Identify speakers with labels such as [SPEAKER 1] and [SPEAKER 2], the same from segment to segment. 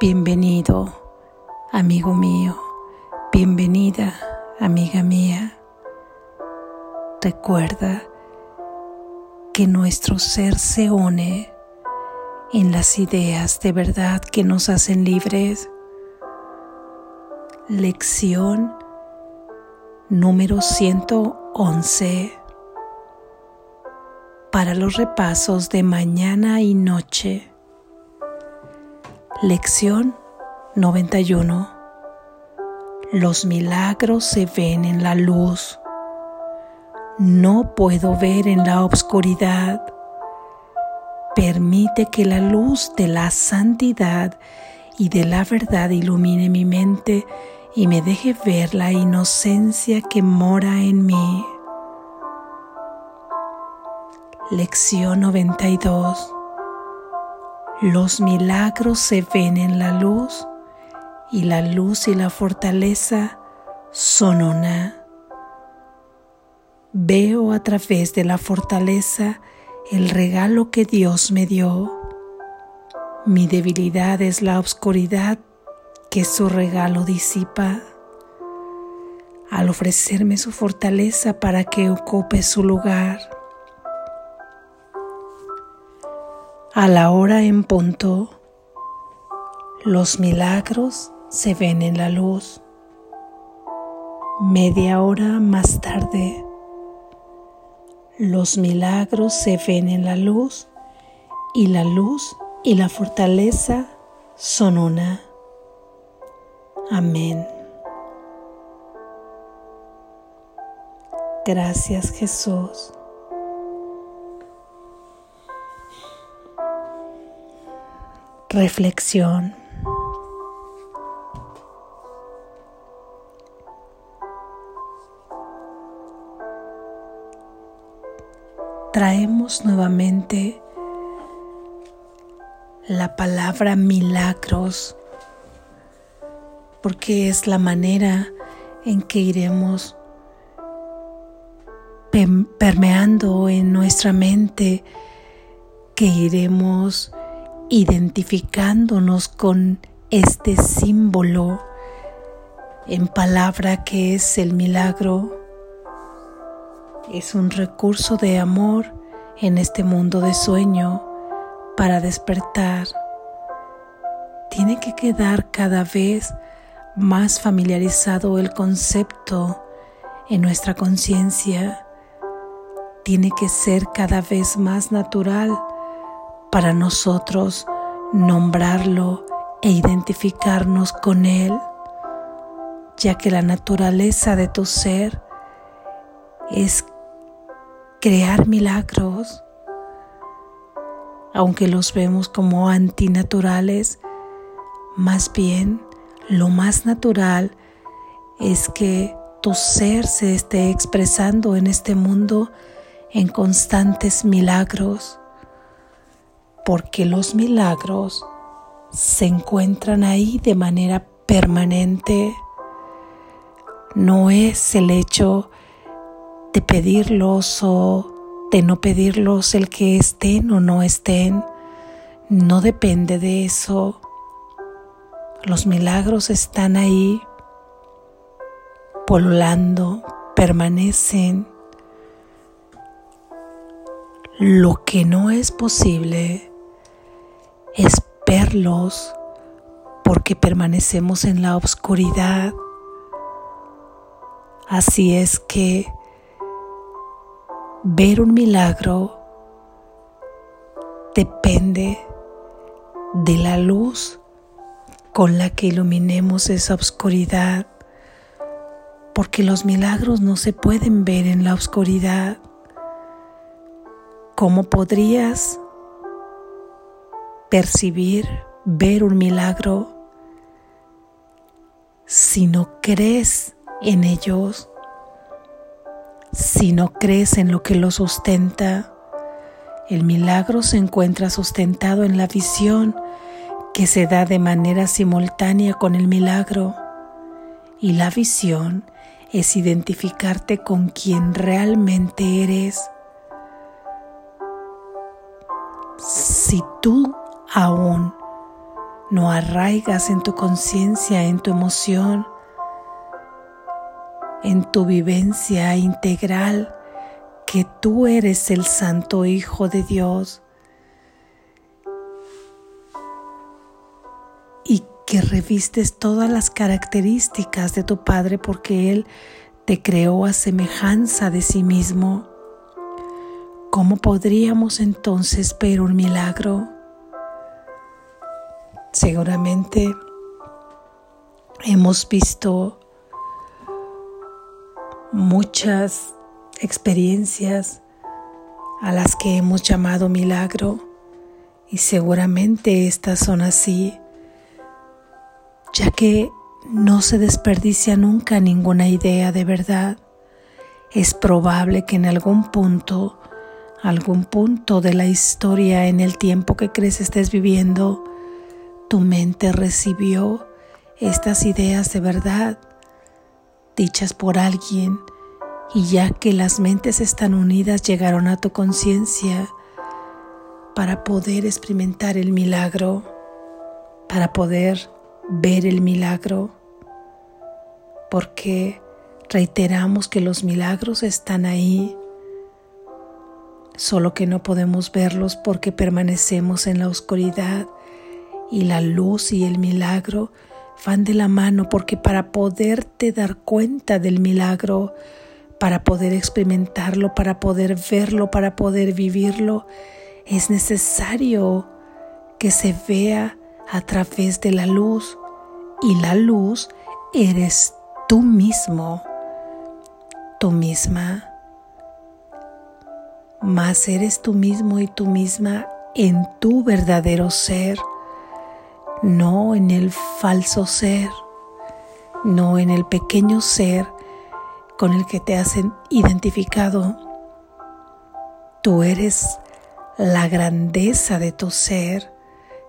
[SPEAKER 1] Bienvenido, amigo mío. Bienvenida, amiga mía. Recuerda que nuestro ser se une en las ideas de verdad que nos hacen libres. Lección número 111 para los repasos de mañana y noche. Lección 91. Los milagros se ven en la luz. No puedo ver en la oscuridad. Permite que la luz de la santidad y de la verdad ilumine mi mente y me deje ver la inocencia que mora en mí. Lección 92. Los milagros se ven en la luz y la luz y la fortaleza son una. Veo a través de la fortaleza el regalo que Dios me dio. Mi debilidad es la oscuridad que su regalo disipa. Al ofrecerme su fortaleza para que ocupe su lugar. A la hora en punto, los milagros se ven en la luz. Media hora más tarde, los milagros se ven en la luz y la luz y la fortaleza son una. Amén. Gracias Jesús. Reflexión. Traemos nuevamente la palabra milagros porque es la manera en que iremos permeando en nuestra mente, que iremos identificándonos con este símbolo en palabra que es el milagro. Es un recurso de amor en este mundo de sueño para despertar. Tiene que quedar cada vez más familiarizado el concepto en nuestra conciencia. Tiene que ser cada vez más natural para nosotros nombrarlo e identificarnos con Él, ya que la naturaleza de tu ser es crear milagros, aunque los vemos como antinaturales, más bien lo más natural es que tu ser se esté expresando en este mundo en constantes milagros porque los milagros se encuentran ahí de manera permanente. No es el hecho de pedirlos o de no pedirlos el que estén o no estén. No depende de eso. Los milagros están ahí, polulando, permanecen. Lo que no es posible es verlos porque permanecemos en la oscuridad. Así es que ver un milagro depende de la luz con la que iluminemos esa oscuridad, porque los milagros no se pueden ver en la oscuridad. ¿Cómo podrías percibir, ver un milagro, si no crees en ellos, si no crees en lo que lo sustenta, el milagro se encuentra sustentado en la visión que se da de manera simultánea con el milagro. Y la visión es identificarte con quien realmente eres. Si tú aún no arraigas en tu conciencia, en tu emoción, en tu vivencia integral que tú eres el Santo Hijo de Dios y que revistes todas las características de tu Padre porque Él te creó a semejanza de sí mismo. ¿Cómo podríamos entonces ver un milagro? Seguramente hemos visto muchas experiencias a las que hemos llamado milagro y seguramente estas son así, ya que no se desperdicia nunca ninguna idea de verdad. Es probable que en algún punto, algún punto de la historia en el tiempo que crees estés viviendo, tu mente recibió estas ideas de verdad dichas por alguien y ya que las mentes están unidas llegaron a tu conciencia para poder experimentar el milagro, para poder ver el milagro, porque reiteramos que los milagros están ahí, solo que no podemos verlos porque permanecemos en la oscuridad y la luz y el milagro van de la mano porque para poderte dar cuenta del milagro, para poder experimentarlo, para poder verlo, para poder vivirlo, es necesario que se vea a través de la luz y la luz eres tú mismo, tú misma. Más eres tú mismo y tú misma en tu verdadero ser no en el falso ser, no en el pequeño ser con el que te hacen identificado. Tú eres la grandeza de tu ser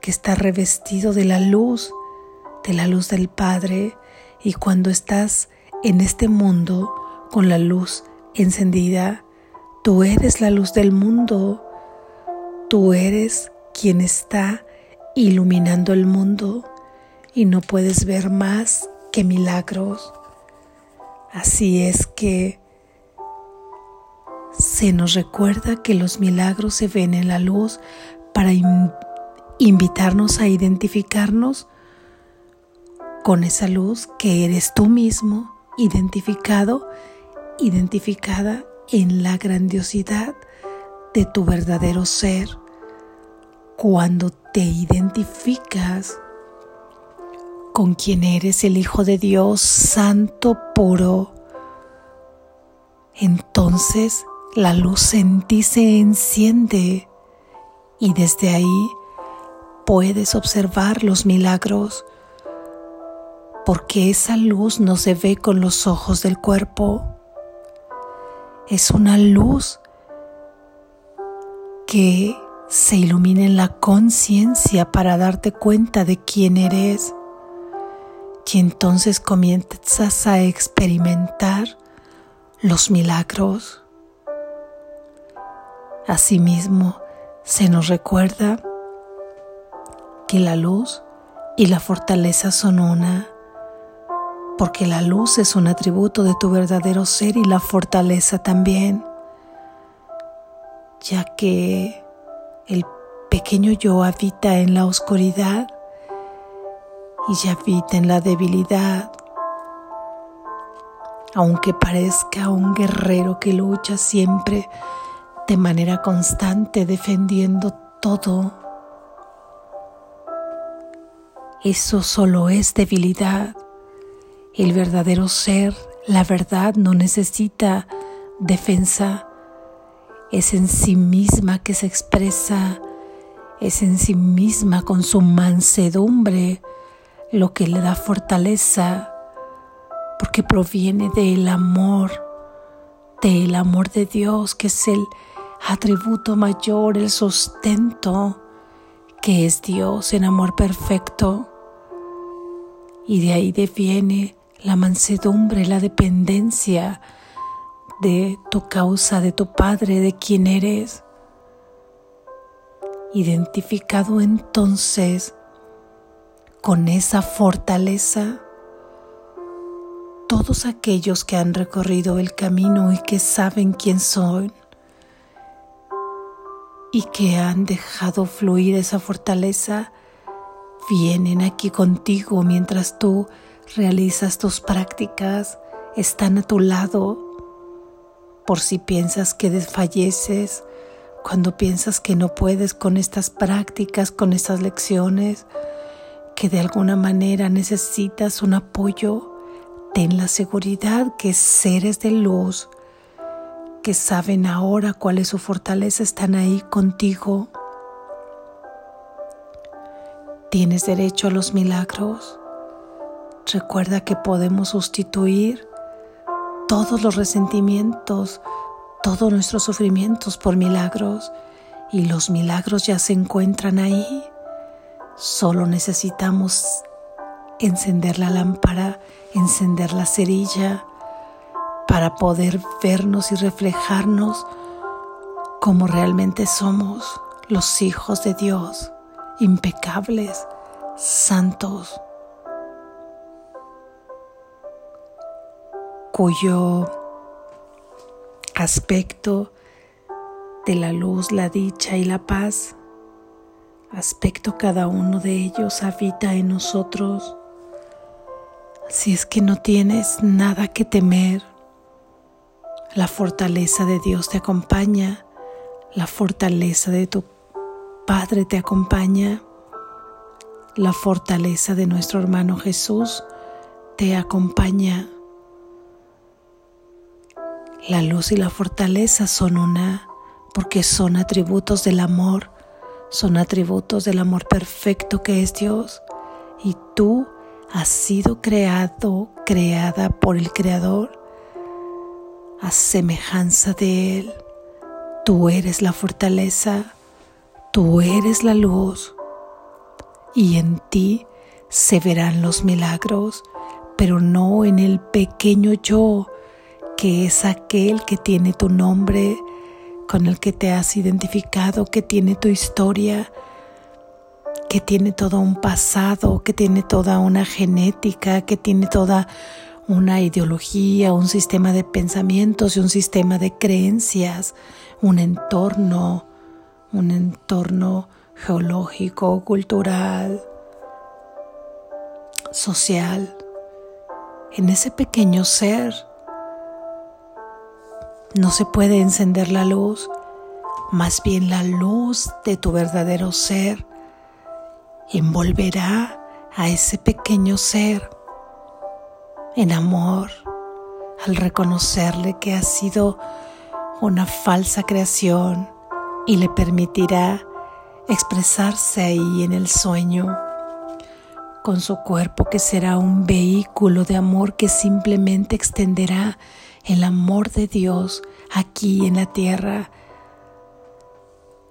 [SPEAKER 1] que está revestido de la luz, de la luz del Padre, y cuando estás en este mundo con la luz encendida, tú eres la luz del mundo, tú eres quien está iluminando el mundo y no puedes ver más que milagros. Así es que se nos recuerda que los milagros se ven en la luz para invitarnos a identificarnos con esa luz que eres tú mismo, identificado, identificada en la grandiosidad de tu verdadero ser cuando te identificas con quien eres el Hijo de Dios santo, puro, entonces la luz en ti se enciende y desde ahí puedes observar los milagros, porque esa luz no se ve con los ojos del cuerpo, es una luz que se ilumina en la conciencia para darte cuenta de quién eres y entonces comienzas a experimentar los milagros. Asimismo, se nos recuerda que la luz y la fortaleza son una, porque la luz es un atributo de tu verdadero ser y la fortaleza también, ya que el pequeño yo habita en la oscuridad y habita en la debilidad. Aunque parezca un guerrero que lucha siempre de manera constante defendiendo todo, eso solo es debilidad. El verdadero ser, la verdad, no necesita defensa es en sí misma que se expresa, es en sí misma con su mansedumbre lo que le da fortaleza, porque proviene del amor, del amor de Dios, que es el atributo mayor, el sustento, que es Dios en amor perfecto. Y de ahí deviene la mansedumbre, la dependencia, de tu causa, de tu Padre, de quién eres. Identificado entonces con esa fortaleza todos aquellos que han recorrido el camino y que saben quién soy y que han dejado fluir esa fortaleza, vienen aquí contigo mientras tú realizas tus prácticas, están a tu lado por si piensas que desfalleces, cuando piensas que no puedes con estas prácticas, con estas lecciones, que de alguna manera necesitas un apoyo, ten la seguridad que seres de luz, que saben ahora cuál es su fortaleza, están ahí contigo. Tienes derecho a los milagros. Recuerda que podemos sustituir todos los resentimientos, todos nuestros sufrimientos por milagros y los milagros ya se encuentran ahí. Solo necesitamos encender la lámpara, encender la cerilla para poder vernos y reflejarnos como realmente somos los hijos de Dios, impecables, santos, cuyo aspecto de la luz, la dicha y la paz, aspecto cada uno de ellos habita en nosotros. Si es que no tienes nada que temer, la fortaleza de Dios te acompaña, la fortaleza de tu Padre te acompaña, la fortaleza de nuestro hermano Jesús te acompaña. La luz y la fortaleza son una porque son atributos del amor, son atributos del amor perfecto que es Dios. Y tú has sido creado, creada por el Creador a semejanza de Él. Tú eres la fortaleza, tú eres la luz y en ti se verán los milagros, pero no en el pequeño yo que es aquel que tiene tu nombre, con el que te has identificado, que tiene tu historia, que tiene todo un pasado, que tiene toda una genética, que tiene toda una ideología, un sistema de pensamientos y un sistema de creencias, un entorno, un entorno geológico, cultural, social. En ese pequeño ser no se puede encender la luz, más bien la luz de tu verdadero ser envolverá a ese pequeño ser en amor al reconocerle que ha sido una falsa creación y le permitirá expresarse ahí en el sueño con su cuerpo que será un vehículo de amor que simplemente extenderá el amor de Dios aquí en la tierra.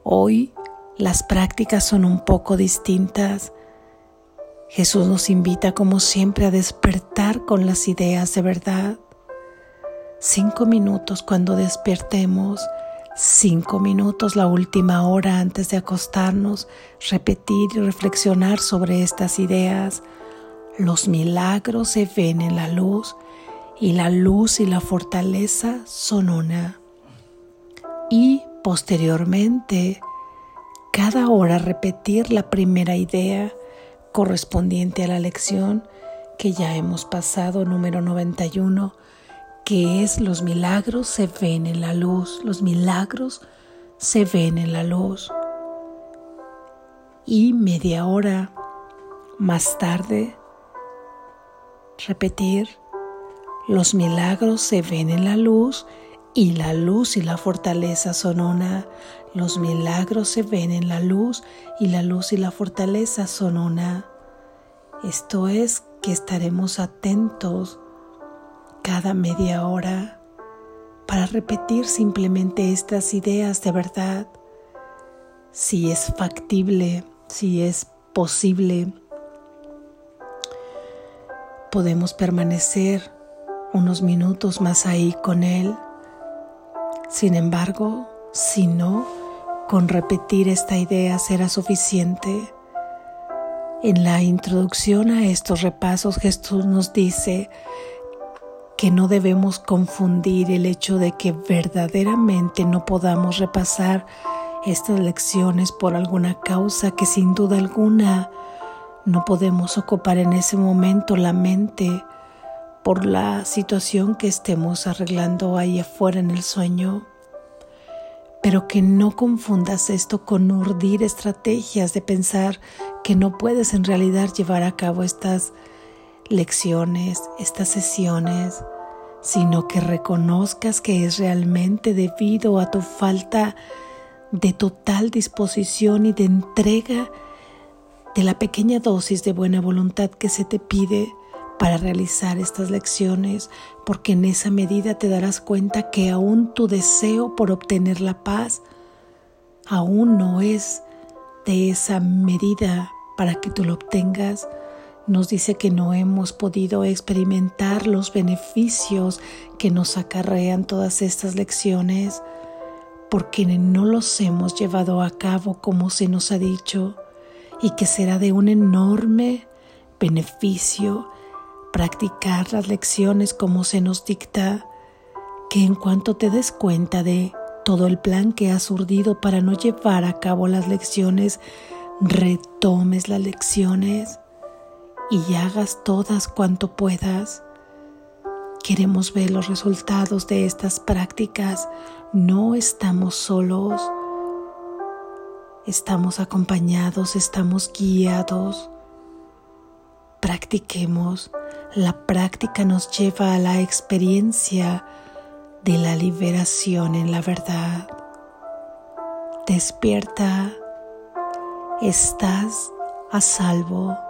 [SPEAKER 1] Hoy las prácticas son un poco distintas. Jesús nos invita como siempre a despertar con las ideas de verdad. Cinco minutos cuando despertemos, cinco minutos la última hora antes de acostarnos, repetir y reflexionar sobre estas ideas. Los milagros se ven en la luz y la luz y la fortaleza son una. Y posteriormente, cada hora repetir la primera idea correspondiente a la lección que ya hemos pasado, número 91, que es los milagros se ven en la luz, los milagros se ven en la luz. Y media hora más tarde, repetir los milagros se ven en la luz y la luz y la fortaleza son una. Los milagros se ven en la luz y la luz y la fortaleza son una. Esto es que estaremos atentos cada media hora para repetir simplemente estas ideas de verdad. Si es factible, si es posible, podemos permanecer unos minutos más ahí con Él. Sin embargo, si no, con repetir esta idea será suficiente. En la introducción a estos repasos Jesús nos dice que no debemos confundir el hecho de que verdaderamente no podamos repasar estas lecciones por alguna causa que sin duda alguna no podemos ocupar en ese momento la mente por la situación que estemos arreglando ahí afuera en el sueño. Pero que no confundas esto con urdir estrategias de pensar que no puedes en realidad llevar a cabo estas lecciones, estas sesiones, sino que reconozcas que es realmente debido a tu falta de total disposición y de entrega de la pequeña dosis de buena voluntad que se te pide para realizar estas lecciones, porque en esa medida te darás cuenta que aún tu deseo por obtener la paz aún no es de esa medida para que tú lo obtengas. Nos dice que no hemos podido experimentar los beneficios que nos acarrean todas estas lecciones porque no los hemos llevado a cabo como se nos ha dicho y que será de un enorme beneficio practicar las lecciones como se nos dicta, que en cuanto te des cuenta de todo el plan que has urdido para no llevar a cabo las lecciones, retomes las lecciones y hagas todas cuanto puedas. Queremos ver los resultados de estas prácticas. No estamos solos. Estamos acompañados, estamos guiados. Practiquemos. La práctica nos lleva a la experiencia de la liberación en la verdad. Despierta. Estás a salvo.